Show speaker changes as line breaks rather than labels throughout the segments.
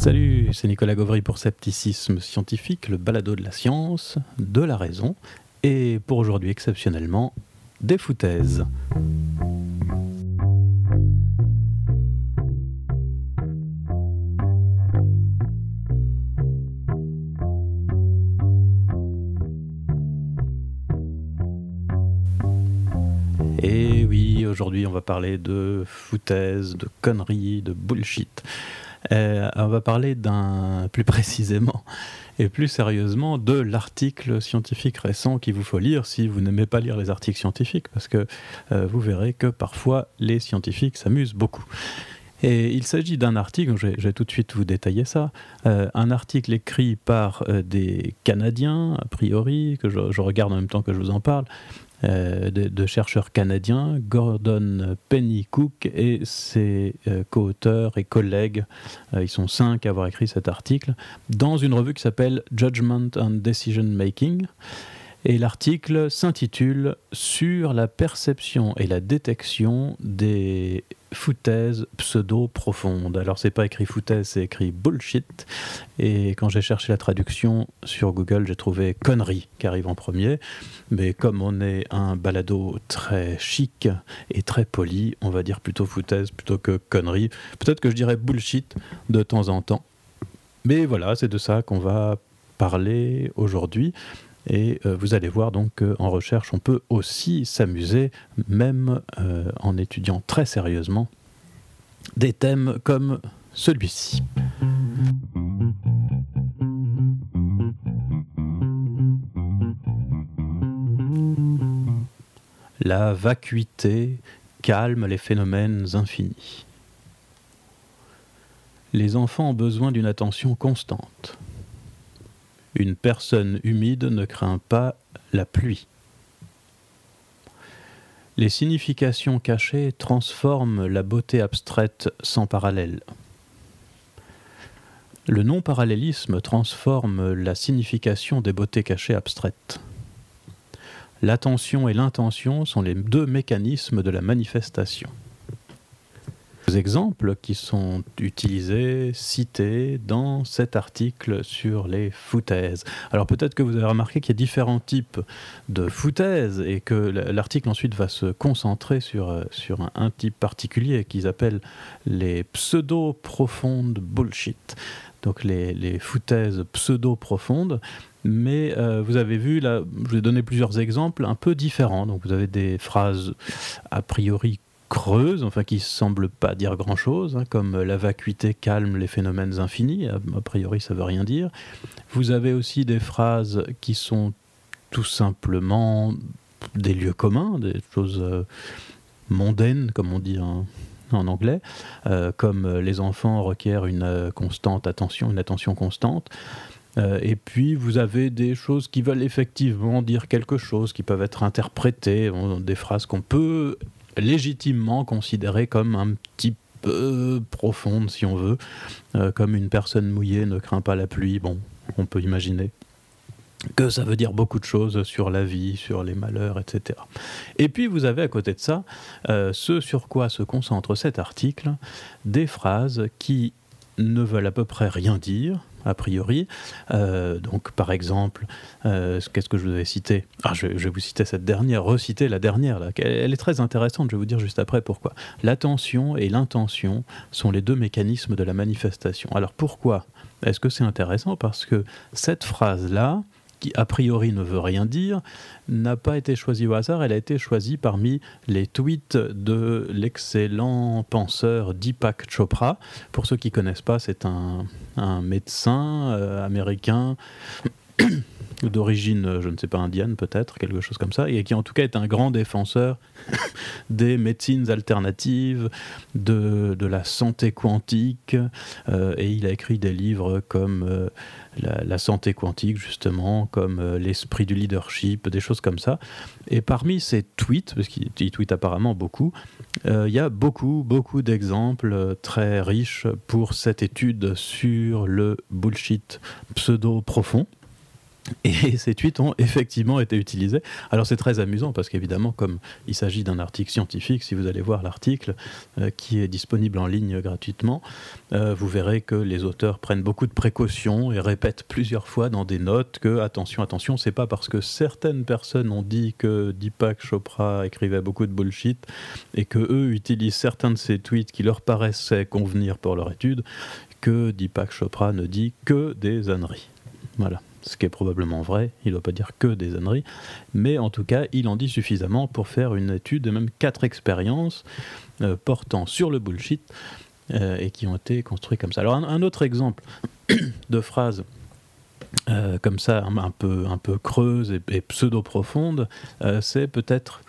Salut, c'est Nicolas Gauvry pour Scepticisme Scientifique, le balado de la science, de la raison, et pour aujourd'hui exceptionnellement, des foutaises. Et oui, aujourd'hui on va parler de foutaises, de conneries, de bullshit. Euh, on va parler d'un plus précisément et plus sérieusement de l'article scientifique récent qu'il vous faut lire si vous n'aimez pas lire les articles scientifiques, parce que euh, vous verrez que parfois les scientifiques s'amusent beaucoup. Et il s'agit d'un article, je vais, tout de suite vous détailler ça, euh, un article écrit par des Canadiens, a priori, que je, je, regarde en même temps que je vous en parle, euh, de, chercheurs canadiens, Gordon Pennycook et ses euh, co-auteurs et collègues, euh, ils sont cinq à avoir écrit cet article, dans une revue qui s'appelle Judgment and Decision Making. Et l'article s'intitule Sur la perception et la détection des foutaises pseudo-profondes. Alors, c'est pas écrit foutaise, c'est écrit bullshit. Et quand j'ai cherché la traduction sur Google, j'ai trouvé connerie qui arrive en premier. Mais comme on est un balado très chic et très poli, on va dire plutôt foutaise plutôt que connerie. Peut-être que je dirais bullshit de temps en temps. Mais voilà, c'est de ça qu'on va parler aujourd'hui. Et euh, vous allez voir donc qu'en recherche, on peut aussi s'amuser, même euh, en étudiant très sérieusement des thèmes comme celui-ci. La vacuité calme les phénomènes infinis. Les enfants ont besoin d'une attention constante. Une personne humide ne craint pas la pluie. Les significations cachées transforment la beauté abstraite sans parallèle. Le non-parallélisme transforme la signification des beautés cachées abstraites. L'attention et l'intention sont les deux mécanismes de la manifestation exemples qui sont utilisés, cités dans cet article sur les foutaises. Alors peut-être que vous avez remarqué qu'il y a différents types de foutaises et que l'article ensuite va se concentrer sur, euh, sur un, type particulier qu'ils appellent les pseudo-profondes bullshit. Donc les, les foutaises pseudo-profondes. Mais euh, vous avez vu, là, je vais donner plusieurs exemples un peu différents. Donc vous avez des phrases a priori creuse, enfin qui semble pas dire grand-chose, hein, comme la vacuité calme les phénomènes infinis, a, priori ça veut rien dire. Vous avez aussi des phrases qui sont tout simplement des lieux communs, des choses euh, mondaines, comme on dit en, anglais, euh, comme les enfants requièrent une euh, constante attention, une attention constante. et puis vous avez des choses qui veulent effectivement dire quelque chose, qui peuvent être interprétées, des phrases qu'on peut légitimement considérée comme un petit peu profonde, si on veut, euh, comme une personne mouillée ne craint pas la pluie. Bon, on peut imaginer que ça veut dire beaucoup de choses sur la vie, sur les malheurs, etc. Et puis vous avez à côté de ça euh, ce sur quoi se concentre cet article, des phrases qui ne veulent à peu près rien dire, a priori. Euh, donc, par exemple, euh, qu'est-ce que je vous avais cité? Ah, je, vais vous citer cette dernière, reciter la dernière. Là. Elle, est très intéressante, je vais vous dire juste après pourquoi. L'attention et l'intention sont les deux mécanismes de la manifestation. Alors, pourquoi? Est-ce que c'est intéressant? Parce que cette phrase-là, qui a priori ne veut rien dire, n'a pas été choisie au hasard, elle a été choisie parmi les tweets de l'excellent penseur Deepak Chopra. Pour ceux qui ne connaissent pas, c'est un, médecin euh, américain d'origine, euh, je ne sais pas, indienne peut-être, quelque chose comme ça, et qui en tout cas est un grand défenseur des médecines alternatives, de, de la santé quantique, euh, et il a écrit des livres comme euh, la, santé quantique, justement, comme l'esprit du leadership, des choses comme ça. Et parmi ces tweets, parce qu'il tweet apparemment beaucoup, il y a beaucoup, beaucoup d'exemples très riches pour cette étude sur le bullshit pseudo-profond. Et ces tweets ont effectivement été utilisés. Alors c'est très amusant parce qu'évidemment, comme il s'agit d'un article scientifique, si vous allez voir l'article euh, qui est disponible en ligne gratuitement, euh, vous verrez que les auteurs prennent beaucoup de précautions et répètent plusieurs fois dans des notes que attention, attention, c'est pas parce que certaines personnes ont dit que Deepak Chopra écrivait beaucoup de bullshit et que eux utilisent certains de ces tweets qui leur paraissaient convenir pour leur étude que Deepak Chopra ne dit que des âneries. Voilà ce qui est probablement vrai, il ne doit pas dire que des âneries, mais en tout cas, il en dit suffisamment pour faire une étude de même quatre expériences euh, portant sur le bullshit euh, et qui ont été construites comme ça. Alors un, autre exemple de phrase euh, comme ça, un, peu, un peu creuse et, pseudo-profonde, c'est peut-être,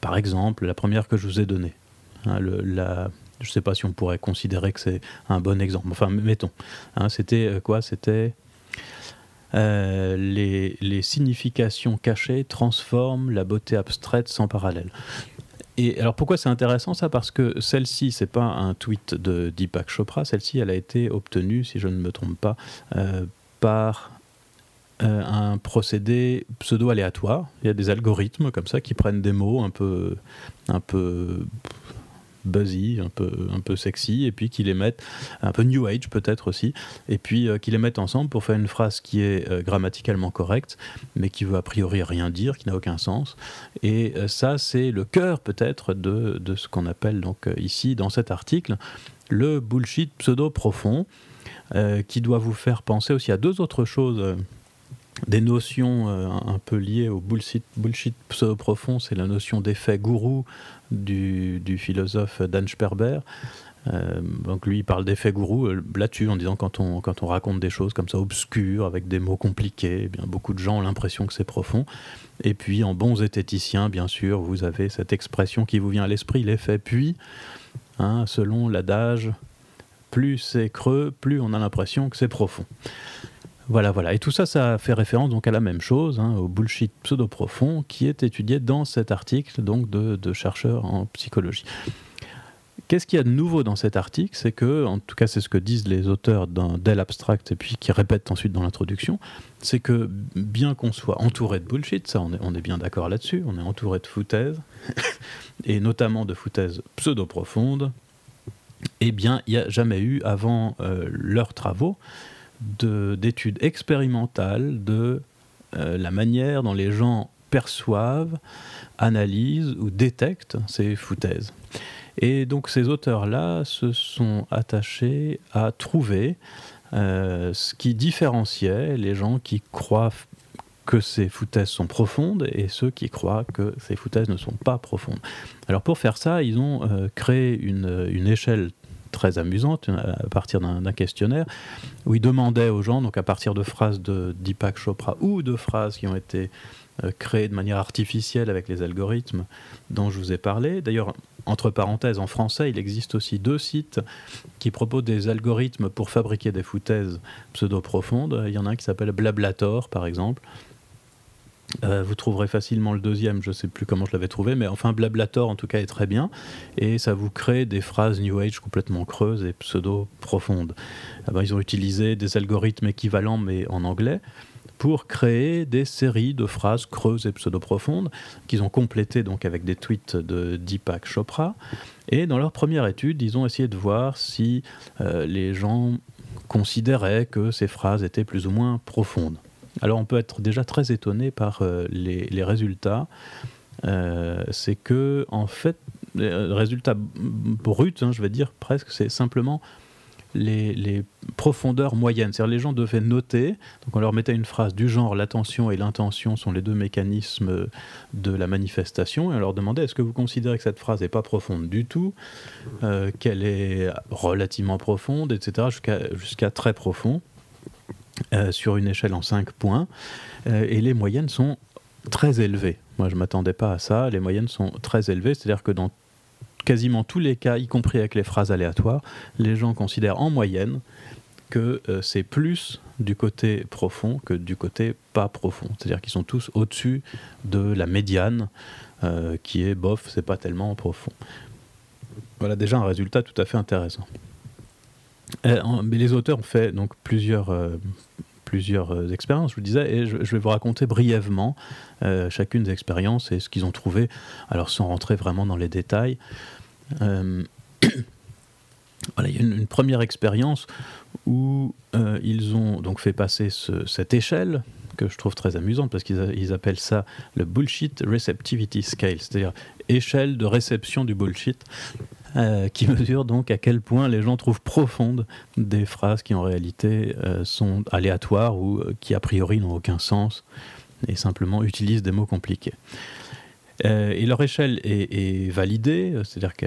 par exemple, la première que je vous ai donnée. Hein, je ne sais pas si on pourrait considérer que c'est un bon exemple. Enfin, mettons. Hein, c'était quoi C'était euh, les, significations cachées transforment la beauté abstraite sans parallèle. Et alors pourquoi c'est intéressant ça? Parce que celle-ci, c'est pas un tweet de Deepak Chopra, celle-ci, elle a été obtenue, si je ne me trompe pas, euh, par euh, un procédé pseudo-aléatoire. Il y a des algorithmes comme ça qui prennent des mots un peu, un peu buzzy, un peu, un peu sexy, et puis qui les mettent, un peu new age peut-être aussi, et puis euh, qui les mettent ensemble pour faire une phrase qui est euh, grammaticalement correcte, mais qui veut a priori rien dire, qui n'a aucun sens. Et euh, ça, c'est le cœur peut-être de, de, ce qu'on appelle donc ici, dans cet article, le bullshit pseudo-profond, qui doit vous faire penser aussi à deux autres choses des notions un peu liées au bullshit, bullshit pseudo-profond, c'est la notion d'effet gourou du, philosophe Dan Sperber. Euh, donc lui, il parle d'effet gourou euh, là-dessus, en disant quand on, quand on raconte des choses comme ça obscures, avec des mots compliqués, eh bien, beaucoup de gens ont l'impression que c'est profond. Et puis, en bons zététiciens, bien sûr, vous avez cette expression qui vous vient à l'esprit, l'effet puis, hein, selon l'adage, plus c'est creux, plus on a l'impression que c'est profond. Voilà, voilà. Et tout ça, ça fait référence donc à la même chose, hein, au bullshit pseudo-profond qui est étudié dans cet article donc de, chercheurs en psychologie. Qu'est-ce qu'il y a de nouveau dans cet article? C'est que, en tout cas, c'est ce que disent les auteurs Dell Abstract et puis qui répètent ensuite dans l'introduction, c'est que bien qu'on soit entouré de bullshit, ça on est, on est bien d'accord là-dessus, on est entouré de foutaises, et notamment de foutaises pseudo-profondes, eh bien, il n'y a jamais eu, avant euh, leurs travaux, d'études expérimentales de euh, la manière dont les gens perçoivent, analysent ou détectent ces foutaises. Et donc ces auteurs-là se sont attachés à trouver euh, ce qui différenciait les gens qui croient que ces foutaises sont profondes et ceux qui croient que ces foutaises ne sont pas profondes. Alors pour faire ça, ils ont euh, créé une, une échelle très amusante à partir d'un questionnaire où il demandait aux gens, donc à partir de phrases de Deepak Chopra ou de phrases qui ont été euh, créées de manière artificielle avec les algorithmes dont je vous ai parlé. D'ailleurs, entre parenthèses, en français, il existe aussi deux sites qui proposent des algorithmes pour fabriquer des foutaises pseudo-profondes. Il y en a un qui s'appelle Blablator, par exemple, euh, vous trouverez facilement le deuxième, je ne sais plus comment je l'avais trouvé, mais enfin Blablator en tout cas est très bien, et ça vous crée des phrases New Age complètement creuses et pseudo-profondes. Ah ben, ils ont utilisé des algorithmes équivalents mais en anglais pour créer des séries de phrases creuses et pseudo-profondes qu'ils ont complétées donc avec des tweets de Deepak Chopra. Et dans leur première étude, ils ont essayé de voir si euh, les gens considéraient que ces phrases étaient plus ou moins profondes. Alors on peut être déjà très étonné par euh, les, résultats. Euh, c'est que, en fait, les résultats bruts, hein, je vais dire presque, c'est simplement les, profondeurs moyennes. C'est-à-dire les gens devaient noter, donc on leur mettait une phrase du genre l'attention et l'intention sont les deux mécanismes de la manifestation, et on leur demandait est-ce que vous considérez que cette phrase n'est pas profonde du tout, euh, qu'elle est relativement profonde, etc., jusqu'à très profond. Euh, sur une échelle en 5 points, euh, et les moyennes sont très élevées. Moi, je ne m'attendais pas à ça. Les moyennes sont très élevées, c'est-à-dire que dans quasiment tous les cas, y compris avec les phrases aléatoires, les gens considèrent en moyenne que euh, c'est plus du côté profond que du côté pas profond. C'est-à-dire qu'ils sont tous au-dessus de la médiane, qui est bof, c'est pas tellement profond. Voilà déjà un résultat tout à fait intéressant. Mais les auteurs ont fait donc plusieurs, plusieurs expériences, je vous disais, et je, vais vous raconter brièvement chacune des expériences et ce qu'ils ont trouvé, alors sans rentrer vraiment dans les détails. Voilà, il y a une, première expérience où euh, ils ont donc fait passer cette échelle que je trouve très amusante parce qu'ils appellent ça le bullshit receptivity scale, c'est-à-dire échelle de réception du bullshit, euh, qui mesure donc à quel point les gens trouvent profondes des phrases qui en réalité euh, sont aléatoires ou qui a priori n'ont aucun sens et simplement utilisent des mots compliqués. et leur échelle est validée, c'est-à-dire que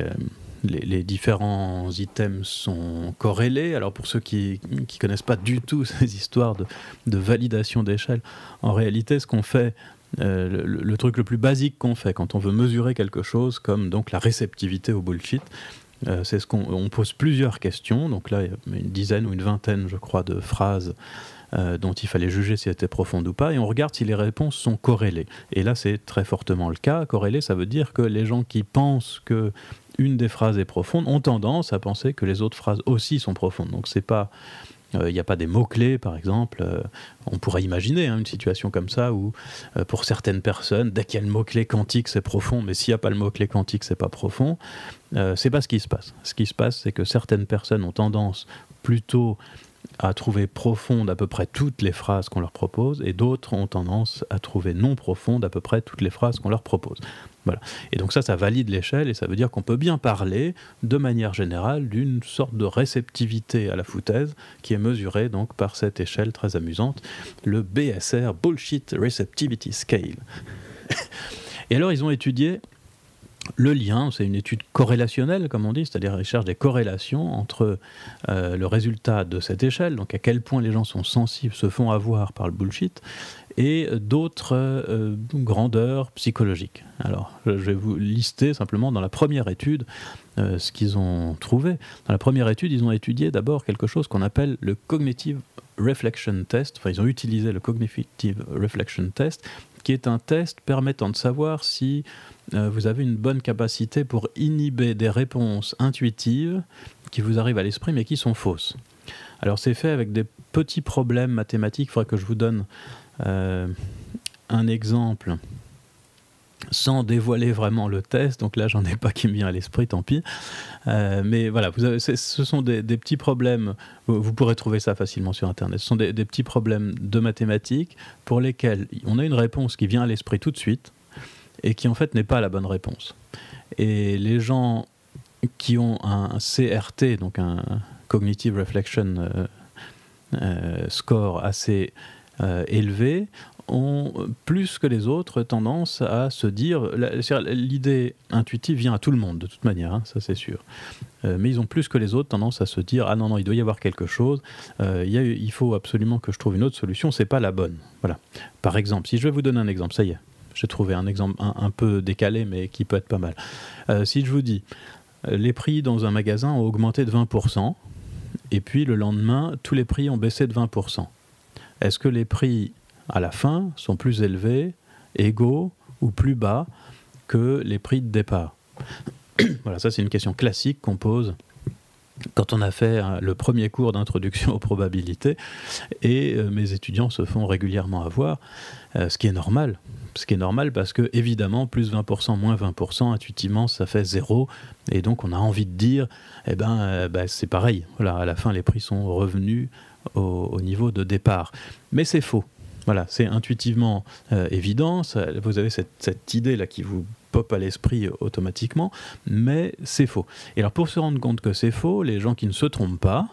les, différents items sont corrélés. Alors pour ceux qui ne connaissent pas du tout ces histoires de, validation d'échelle, en réalité ce qu'on fait, euh, le, truc le plus basique qu'on fait quand on veut mesurer quelque chose, comme donc la réceptivité au bullshit, euh, c'est ce qu'on pose plusieurs questions. Donc là, il y a une dizaine ou une vingtaine, je crois, de phrases euh, dont il fallait juger si elles étaient profondes ou pas, et on regarde si les réponses sont corrélées. Et là, c'est très fortement le cas. Corrélé, ça veut dire que les gens qui pensent que une des phrases est profonde ont tendance à penser que les autres phrases aussi sont profondes. Donc c'est pas il n'y a pas des mots-clés, par exemple. Euh, on pourrait imaginer hein, une situation comme ça où, pour certaines personnes, dès qu'il y a le mot-clé quantique, c'est profond, mais s'il n'y a pas le mot-clé quantique, c'est pas profond. c'est pas ce qui se passe. Ce qui se passe, c'est que certaines personnes ont tendance plutôt à trouver profonde à peu près toutes les phrases qu'on leur propose, et d'autres ont tendance à trouver non profonde à peu près toutes les phrases qu'on leur propose. Voilà. Et donc ça, ça valide l'échelle, et ça veut dire qu'on peut bien parler, de manière générale, d'une sorte de réceptivité à la foutaise, qui est mesurée donc par cette échelle très amusante, le BSR, Bullshit Receptivity Scale. et alors, ils ont étudié le lien, c'est une étude corrélationnelle, comme on dit, c'est-à-dire ils cherchent des corrélations entre euh, le résultat de cette échelle, donc à quel point les gens sont sensibles, se font avoir par le bullshit, et d'autres euh, grandeurs psychologiques. Alors, je vais vous lister simplement dans la première étude euh, ce qu'ils ont trouvé. Dans la première étude, ils ont étudié d'abord quelque chose qu'on appelle le cognitive reflection test, enfin ils ont utilisé le cognitive reflection test, qui est un test permettant de savoir si euh, vous avez une bonne capacité pour inhiber des réponses intuitives qui vous arrivent à l'esprit mais qui sont fausses. Alors c'est fait avec des petits problèmes mathématiques. Il faudrait que je vous donne euh, un exemple sans dévoiler vraiment le test. Donc là, j'en ai pas qui me vient à l'esprit, tant pis. Euh, mais voilà, vous ce sont des, petits problèmes. Vous, pourrez trouver ça facilement sur Internet. Ce sont des, petits problèmes de mathématiques pour lesquels on a une réponse qui vient à l'esprit tout de suite et qui en fait n'est pas la bonne réponse. Et les gens qui ont un CRT, donc un Cognitive Reflection euh, euh, Score assez élevé, ont plus que les autres tendance à se dire, l'idée intuitive vient à tout le monde de toute manière, hein, ça c'est sûr, euh, mais ils ont plus que les autres tendance à se dire, ah non, non, il doit y avoir quelque chose, euh, il, faut absolument que je trouve une autre solution, c'est pas la bonne. Voilà. Par exemple, si je vais vous donner un exemple, ça y est, j'ai trouvé un exemple un, peu décalé, mais qui peut être pas mal. Euh, si je vous dis, les prix dans un magasin ont augmenté de 20%, et puis le lendemain, tous les prix ont baissé de 20%. Est-ce que les prix à la fin sont plus élevés, égaux ou plus bas que les prix de départ Voilà, ça c'est une question classique qu'on pose quand on a fait hein, le premier cours d'introduction aux probabilités, et euh, mes étudiants se font régulièrement avoir, euh, ce qui est normal. Ce qui est normal parce que, évidemment, plus 20%, moins 20%, intuitivement, ça fait zéro. Et donc, on a envie de dire, eh ben, euh, bah, c'est pareil. Voilà, à la fin, les prix sont revenus au niveau de départ. Mais c'est faux. Voilà, c'est intuitivement euh, évident, vous avez cette, idée-là qui vous pop à l'esprit automatiquement, mais c'est faux. Et alors pour se rendre compte que c'est faux, les gens qui ne se trompent pas,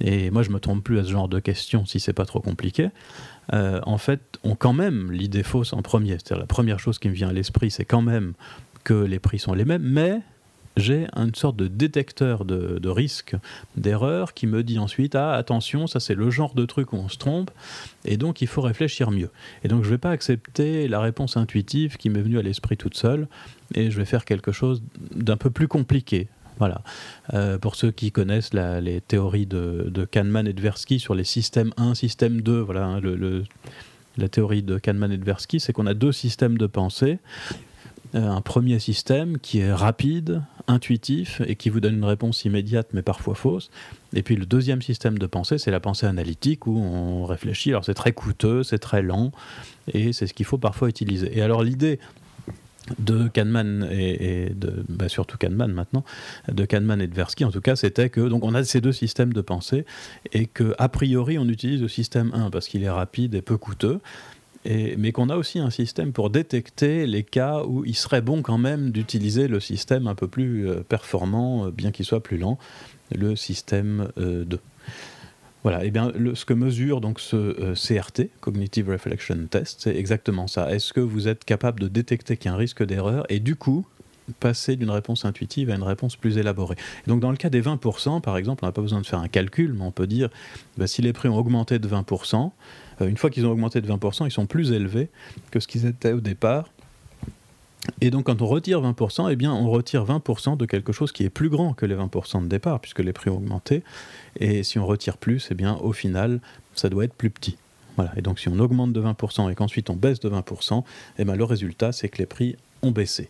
et moi je me trompe plus à ce genre de questions si c'est pas trop compliqué, euh, en fait ont quand même l'idée fausse en premier. C'est-à-dire la première chose qui me vient à l'esprit, c'est quand même que les prix sont les mêmes, mais j'ai une sorte de détecteur de, risque d'erreur qui me dit ensuite ah attention ça c'est le genre de truc où on se trompe et donc il faut réfléchir mieux. Et donc je ne vais pas accepter la réponse intuitive qui m'est venue à l'esprit toute seule et je vais faire quelque chose d'un peu plus compliqué. Voilà. Euh, pour ceux qui connaissent les théories de, Kahneman et Tversky sur les systèmes 1, système 2, voilà, hein, la théorie de Kahneman et Tversky, c'est qu'on a deux systèmes de pensée un premier système qui est rapide, intuitif et qui vous donne une réponse immédiate mais parfois fausse. Et puis le deuxième système de pensée, c'est la pensée analytique où on réfléchit. Alors c'est très coûteux, c'est très lent et c'est ce qu'il faut parfois utiliser. Et alors l'idée de Kahneman et, de bah, surtout Kahneman maintenant, de Kahneman et de Tversky en tout cas, c'était que donc on a ces deux systèmes de pensée et que a priori on utilise le système 1 parce qu'il est rapide et peu coûteux. Mais qu'on a aussi un système pour détecter les cas où il serait bon quand même d'utiliser le système un peu plus euh, performant, euh, bien qu'il soit plus lent, le système 2. Euh, voilà, et eh bien ce que mesure donc ce CRT, Cognitive Reflection Test, c'est exactement ça. Est-ce que vous êtes capable de détecter qu'il y a un risque d'erreur et du coup passer d'une réponse intuitive à une réponse plus élaborée? donc dans le cas des 20%, par exemple, on n'a pas besoin de faire un calcul, mais on peut dire bah, si les prix ont augmenté de 20%, euh, une fois qu'ils ont augmenté de 20%, ils sont plus élevés que ce qu'ils étaient au départ et donc quand on retire 20%, eh bien on retire 20% de quelque chose qui est plus grand que les 20% de départ, puisque les prix ont augmenté. Et si on retire plus, eh bien au final, ça doit être plus petit. Voilà. Et donc si on augmente de 20% et qu'ensuite on baisse de 20%, eh bien, le résultat, c'est que les prix ont baissé.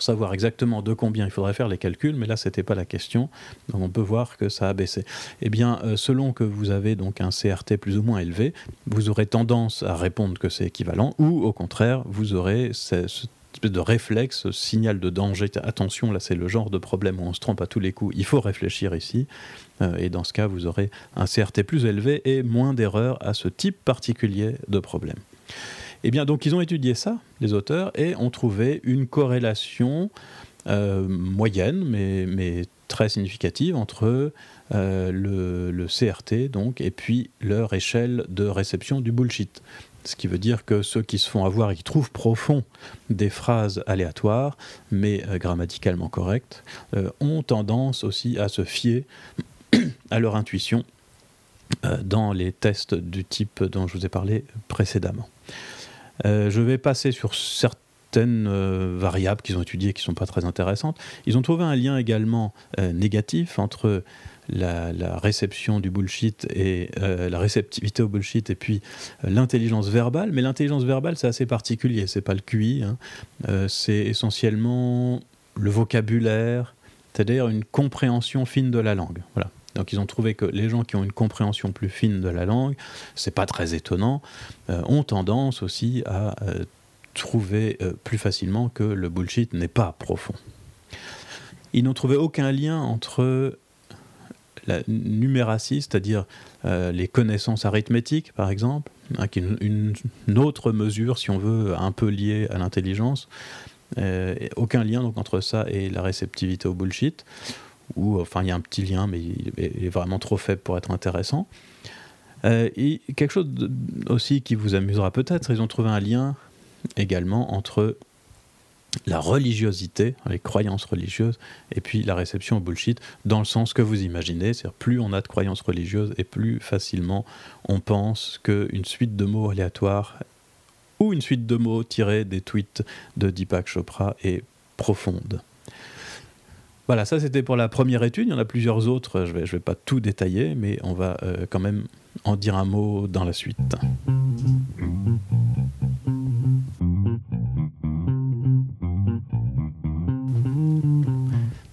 Savoir exactement de combien il faudrait faire les calculs, mais là, ce n'était pas la question. Donc on peut voir que ça a baissé. Eh bien, euh, selon que vous avez donc un CRT plus ou moins élevé, vous aurez tendance à répondre que c'est équivalent, ou au contraire, vous aurez ce, ce espèce de réflexe, signal de danger. Attention, là c'est le genre de problème où on se trompe à tous les coups. Il faut réfléchir ici. Euh, et dans ce cas, vous aurez un CRT plus élevé et moins d'erreurs à ce type particulier de problème. Eh bien, donc ils ont étudié ça, les auteurs, et ont trouvé une corrélation euh, moyenne, mais, très significative entre euh, le, CRT donc, et puis leur échelle de réception du bullshit. Ce qui veut dire que ceux qui se font avoir et qui trouvent profond des phrases aléatoires, mais euh, grammaticalement correctes, ont tendance aussi à se fier à leur intuition dans les tests du type dont je vous ai parlé précédemment. Je vais passer sur certaines variables qu'ils ont étudiées qui ne sont pas très intéressantes. Ils ont trouvé un lien également négatif entre la, réception du bullshit et euh, la réceptivité au bullshit et puis euh, l'intelligence verbale. Mais l'intelligence verbale, c'est assez particulier. C'est pas le QI. Hein. Euh, c'est essentiellement le vocabulaire, c'est-à-dire une compréhension fine de la langue. Voilà. Donc ils ont trouvé que les gens qui ont une compréhension plus fine de la langue, c'est pas très étonnant, ont tendance aussi à trouver plus facilement que le bullshit n'est pas profond. Ils n'ont trouvé aucun lien entre la numératie, c'est-à-dire euh, les connaissances arithmétiques, par exemple, hein, qui est une, autre mesure, si on veut, un peu liée à l'intelligence. Euh, aucun lien donc, entre ça et la réceptivité au bullshit. Ou, enfin, il y a un petit lien, mais il est vraiment trop faible pour être intéressant. Euh, et quelque chose aussi qui vous amusera peut-être, ils ont trouvé un lien également entre la religiosité, les croyances religieuses, et puis la réception au bullshit, dans le sens que vous imaginez, c'est-à-dire plus on a de croyances religieuses et plus facilement on pense qu'une suite de mots aléatoires ou une suite de mots tirés des tweets de Deepak Chopra est profonde. Voilà, ça c'était pour la première étude, il y en a plusieurs autres, je ne vais, pas tout détailler, mais on va euh, quand même en dire un mot dans la suite.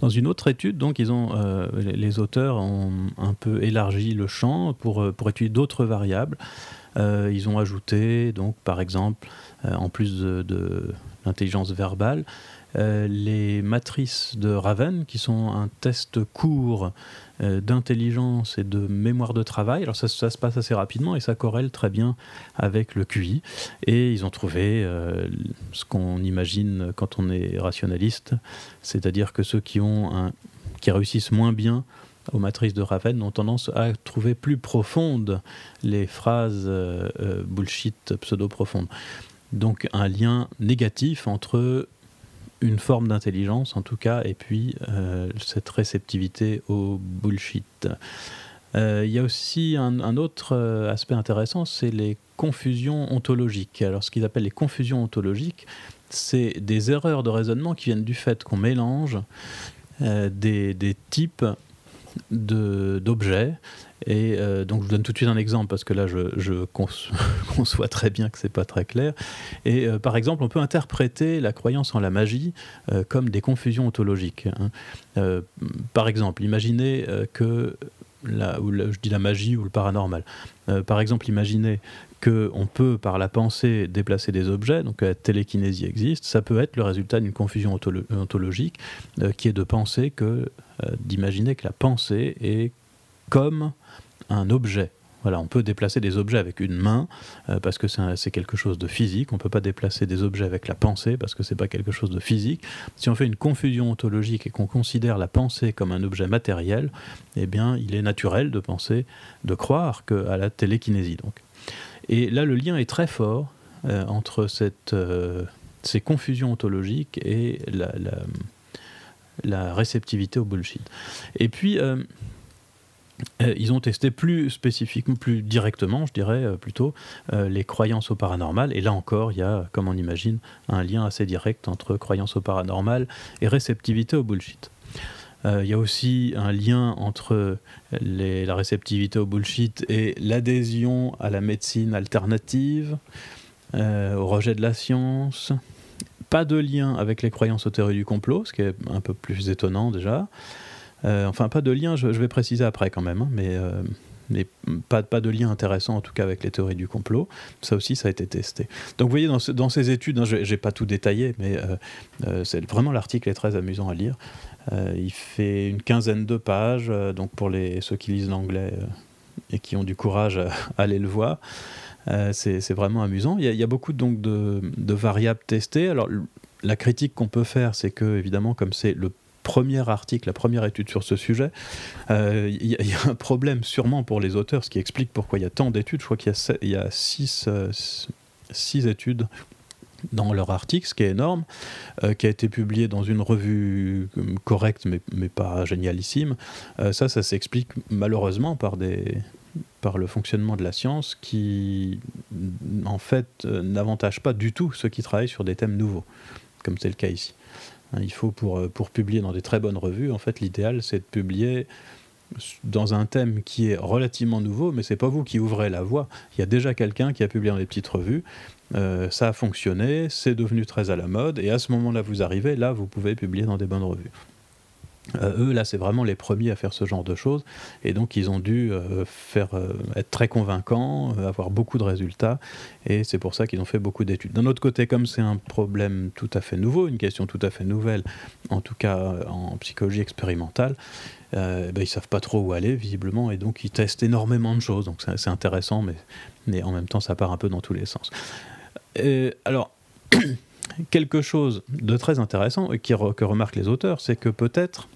Dans une autre étude, donc, ils ont, euh, les, auteurs ont un peu élargi le champ pour, euh, pour étudier d'autres variables. Ils ont ajouté, donc, par exemple, en plus de l'intelligence verbale, euh, les matrices de Raven, qui sont un test court euh, d'intelligence et de mémoire de travail. Alors ça, se passe assez rapidement et ça corrèle très bien avec le QI. Et ils ont trouvé euh, ce qu'on imagine quand on est rationaliste, c'est-à-dire que ceux qui, ont qui réussissent moins bien aux matrices de Raven ont tendance à trouver plus profondes les phrases bullshit pseudo-profondes. Donc un lien négatif entre une forme d'intelligence en tout cas, et puis euh, cette réceptivité au bullshit. Euh, il y a aussi un, autre euh, aspect intéressant, c'est les confusions ontologiques. Alors ce qu'ils appellent les confusions ontologiques, c'est des erreurs de raisonnement qui viennent du fait qu'on mélange des, des, types d'objets Et euh, donc, je vous donne tout de suite un exemple parce que là, je, conçois très bien que c'est pas très clair. Et euh, par exemple, on peut interpréter la croyance en la magie euh, comme des confusions ontologiques. Hein. par exemple, imaginez que ou je dis la magie ou le paranormal. par exemple, imaginez qu'on peut, par la pensée, déplacer des objets, donc la télékinésie existe, ça peut être le résultat d'une confusion ontologique qui est de penser que, d'imaginer que la pensée est comme un objet. Voilà, on peut déplacer des objets avec une main euh, parce que c'est quelque chose de physique. On ne peut pas déplacer des objets avec la pensée parce que c'est pas quelque chose de physique. Si on fait une confusion ontologique et qu'on considère la pensée comme un objet matériel, eh bien, il est naturel de penser, de croire à la télékinésie. Donc. Et là, le lien est très fort euh, entre euh, ces confusions ontologiques et la, la, réceptivité au bullshit. Et puis ils ont testé plus spécifiquement, plus directement, je dirais euh, plutôt, euh, les croyances au paranormal. Et là encore, il y a, comme on imagine, un lien assez direct entre croyances au paranormal et réceptivité au bullshit. Il y a aussi un lien entre la réceptivité au bullshit et l'adhésion à la médecine alternative, au rejet de la science. Pas de lien avec les croyances aux théories du complot, ce qui est un peu plus étonnant déjà. Euh, enfin, pas de lien, je, vais préciser après quand même, hein, mais, euh, pas, de lien intéressant en tout cas avec les théories du complot. Ça aussi, ça a été testé. Donc vous voyez, dans, ces études, hein, je n'ai pas tout détaillé, mais euh, c'est vraiment l'article est très amusant à lire. il fait une quinzaine de pages, donc pour les, ceux qui lisent l'anglais et qui ont du courage à, aller le voir. c'est vraiment amusant. Il y, a, il y a beaucoup donc de, de, variables testées. Alors la critique qu'on peut faire, c'est que évidemment, comme c'est le premier article, la première étude sur ce sujet. Il euh, y, a un problème sûrement pour les auteurs, ce qui explique pourquoi il y a tant d'études. Je crois qu'il y, a six, euh, six études dans leur article, ce qui est énorme, euh, qui a été publié dans une revue correcte mais, pas génialissime. ça, ça s'explique malheureusement par le fonctionnement de la science qui, en fait, n'avantage pas du tout ceux qui travaillent sur des thèmes nouveaux, comme c'est le cas ici. Hein, il faut, pour, euh, pour publier dans des très bonnes revues, en fait, l'idéal, c'est de publier dans un thème qui est relativement nouveau, mais c'est pas vous qui ouvrez la voie. Il y a déjà quelqu'un qui a publié dans des petites revues. Euh, ça a fonctionné, c'est devenu très à la mode, et à ce moment-là, vous arrivez, là, vous pouvez publier dans des bonnes revues. Euh, eux, là, c'est vraiment les premiers à faire ce genre de choses, et donc ils ont dû euh, faire, euh, être très convaincants, avoir beaucoup de résultats, et c'est pour ça qu'ils ont fait beaucoup d'études. D'un autre côté, comme c'est un problème tout à fait nouveau, une question tout à fait nouvelle, en tout cas en psychologie expérimentale, ben, ils savent pas trop où aller, visiblement, et donc ils testent énormément de choses, donc c'est intéressant, mais, mais, en même temps, ça part un peu dans tous les sens. alors, quelque chose de très intéressant, et que remarquent les auteurs, c'est que peut-être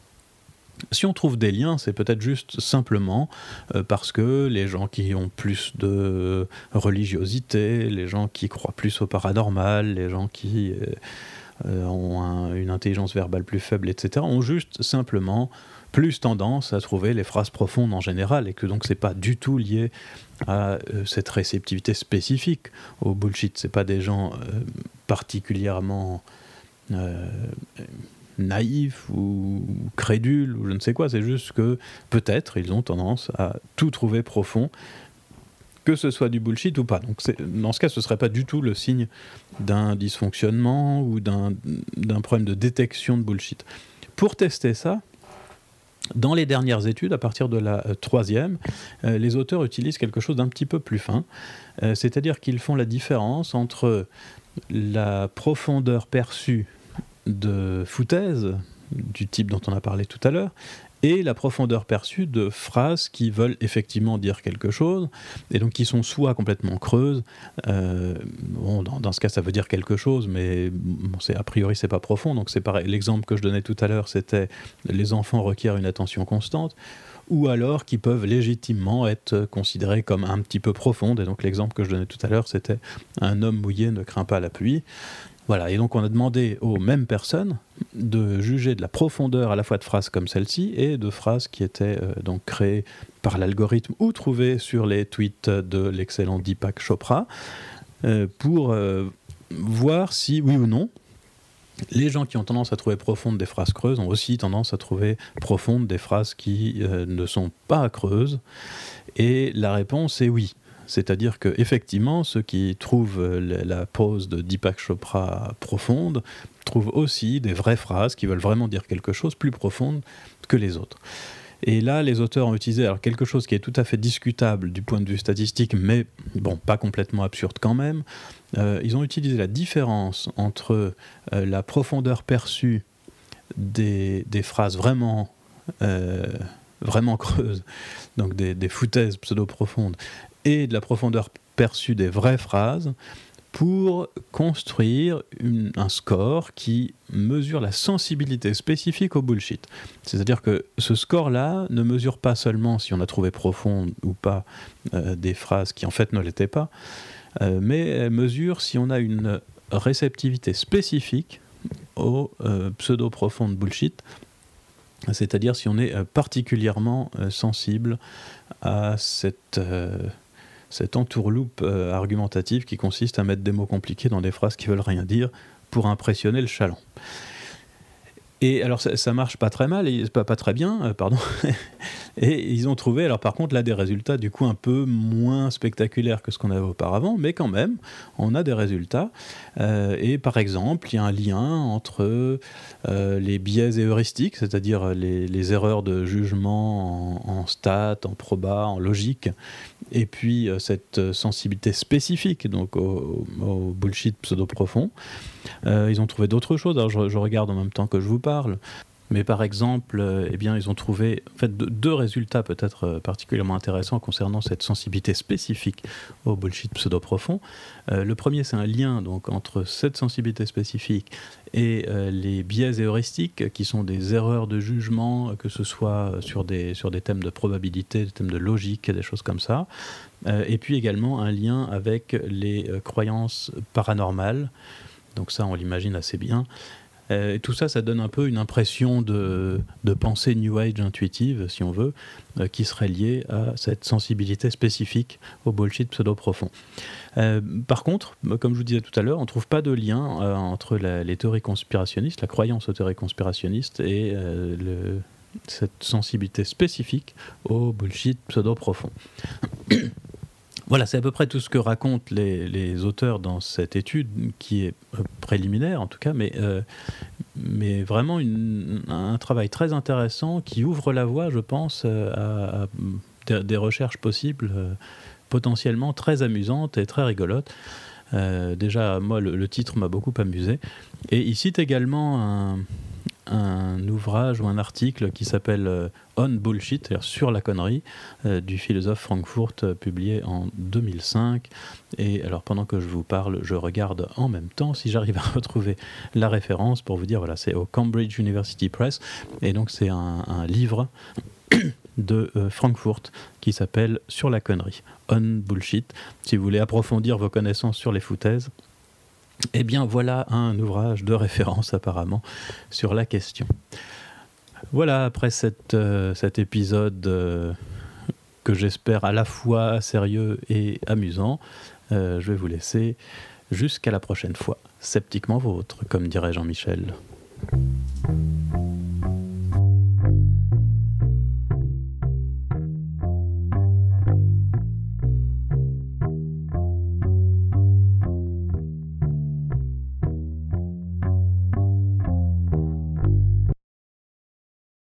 si on trouve des liens, c'est peut-être juste simplement euh, parce que les gens qui ont plus de religiosité, les gens qui croient plus au paranormal, les gens qui euh, euh, ont une intelligence verbale plus faible, etc., ont juste simplement plus tendance à trouver les phrases profondes en général et que donc c'est pas du tout lié à cette réceptivité spécifique au bullshit. C'est pas des gens particulièrement naïfs ou crédules ou je ne sais quoi, c'est juste que peut-être ils ont tendance à tout trouver profond, que ce soit du bullshit ou pas. Donc dans ce cas, ce ne serait pas du tout le signe d'un dysfonctionnement ou d'un problème de détection de bullshit. Pour tester ça, dans les dernières études, à partir de la euh, troisième, euh, les auteurs utilisent quelque chose d'un petit peu plus fin, euh, c'est-à-dire qu'ils font la différence entre la profondeur perçue de foutaise, du type dont on a parlé tout à l'heure, et la profondeur perçue de phrases qui veulent effectivement dire quelque chose, et donc qui sont soit complètement creuses, euh, bon, dans, ce cas ça veut dire quelque chose, mais bon, a priori c'est pas profond, donc c'est pareil. L'exemple que je donnais tout à l'heure, c'était les enfants requièrent une attention constante, ou alors qui peuvent légitimement être considérés comme un petit peu profondes, et donc l'exemple que je donnais tout à l'heure, c'était un homme mouillé ne craint pas la pluie. Voilà, et donc on a demandé aux mêmes personnes de juger de la profondeur à la fois de phrases comme celle-ci et de phrases qui étaient euh, donc créées par l'algorithme ou trouvées sur les tweets de l'excellent Deepak Chopra euh, pour euh, voir si, oui ou non, Les gens qui ont tendance à trouver profondes des phrases creuses ont aussi tendance à trouver profondes des phrases qui ne sont pas creuses. Et la réponse est oui. C'est-à-dire que effectivement, ceux qui trouvent la pose de Deepak Chopra profonde trouvent aussi des vraies phrases qui veulent vraiment dire quelque chose plus profonde que les autres. Et là, les auteurs ont utilisé quelque chose qui est tout à fait discutable du point de vue statistique, mais bon, pas complètement absurde quand même. Euh, ils ont utilisé la différence entre euh, la profondeur perçue des, phrases vraiment, euh, creuses, donc des foutaises pseudo-profondes, et de la profondeur perçue des vraies phrases pour construire un score qui mesure la sensibilité spécifique au bullshit. C'est-à-dire que ce score-là ne mesure pas seulement si on a trouvé profond ou pas euh, des phrases qui en fait ne l'étaient pas, euh, mais mesure si on a une réceptivité spécifique au euh, pseudo-profond de bullshit, c'est-à-dire si on est particulièrement sensible à cette cette entourloupe euh, argumentative qui consiste à mettre des mots compliqués dans des phrases qui veulent rien dire pour impressionner le chaland. Et alors ça, marche pas très mal, pas, pas très bien, euh, pardon. et ils ont trouvé, alors par contre là, des résultats du coup un peu moins spectaculaires que ce qu'on avait auparavant, mais quand même, on a des résultats. Euh, et par exemple, il y a un lien entre euh, les biais et heuristiques, c'est-à-dire les, erreurs de jugement en, en stats, en proba, en logique, et puis cette sensibilité spécifique donc au, bullshit pseudo-profond. Euh, ils ont trouvé d'autres choses. Alors je, regarde en même temps que je vous parle. Mais par exemple, euh, eh bien, ils ont trouvé en fait, deux résultats peut-être euh, particulièrement intéressants concernant cette sensibilité spécifique au bullshit pseudo-profond. le premier, c'est un lien donc, entre cette sensibilité spécifique et les biais heuristiques, qui sont des erreurs de jugement, que ce soit sur des, sur des thèmes de probabilité, des thèmes de logique, des choses comme ça. et puis également un lien avec les croyances paranormales. Donc ça, on l'imagine assez bien. Euh, tout ça, ça donne un peu une impression de, pensée New Age intuitive, si on veut, euh, qui serait liée à cette sensibilité spécifique au bullshit pseudo-profond. Euh, par contre, comme je vous disais tout à l'heure, on ne trouve pas de lien entre les théories conspirationnistes, la croyance aux théories conspirationnistes et cette sensibilité spécifique au bullshit pseudo-profond. Voilà, c'est à peu près tout ce que racontent les, auteurs dans cette étude, qui est euh, préliminaire en tout cas, mais, euh, mais vraiment un travail très intéressant qui ouvre la voie, je pense, euh, à, des recherches possibles potentiellement très amusantes et très rigolotes. déjà, moi, le, le titre m'a beaucoup amusé. Et il cite également un, un ouvrage ou un article qui s'appelle euh, On Bullshit, sur la connerie, euh, du philosophe Frankfurt, euh, publié en 2005. Et alors pendant que je vous parle, je regarde en même temps si j'arrive à retrouver la référence pour vous dire, voilà, c'est au Cambridge University Press. Et donc c'est un, livre de Frankfurt qui s'appelle Sur la connerie, On Bullshit. Si vous voulez approfondir vos connaissances sur les foutaises, eh bien voilà un ouvrage de référence apparemment sur la question. Voilà, après euh, cet épisode euh, que j'espère à la fois sérieux et amusant, euh, je vais vous laisser jusqu'à la prochaine fois. Sceptiquement vôtre, comme dirait Jean-Michel.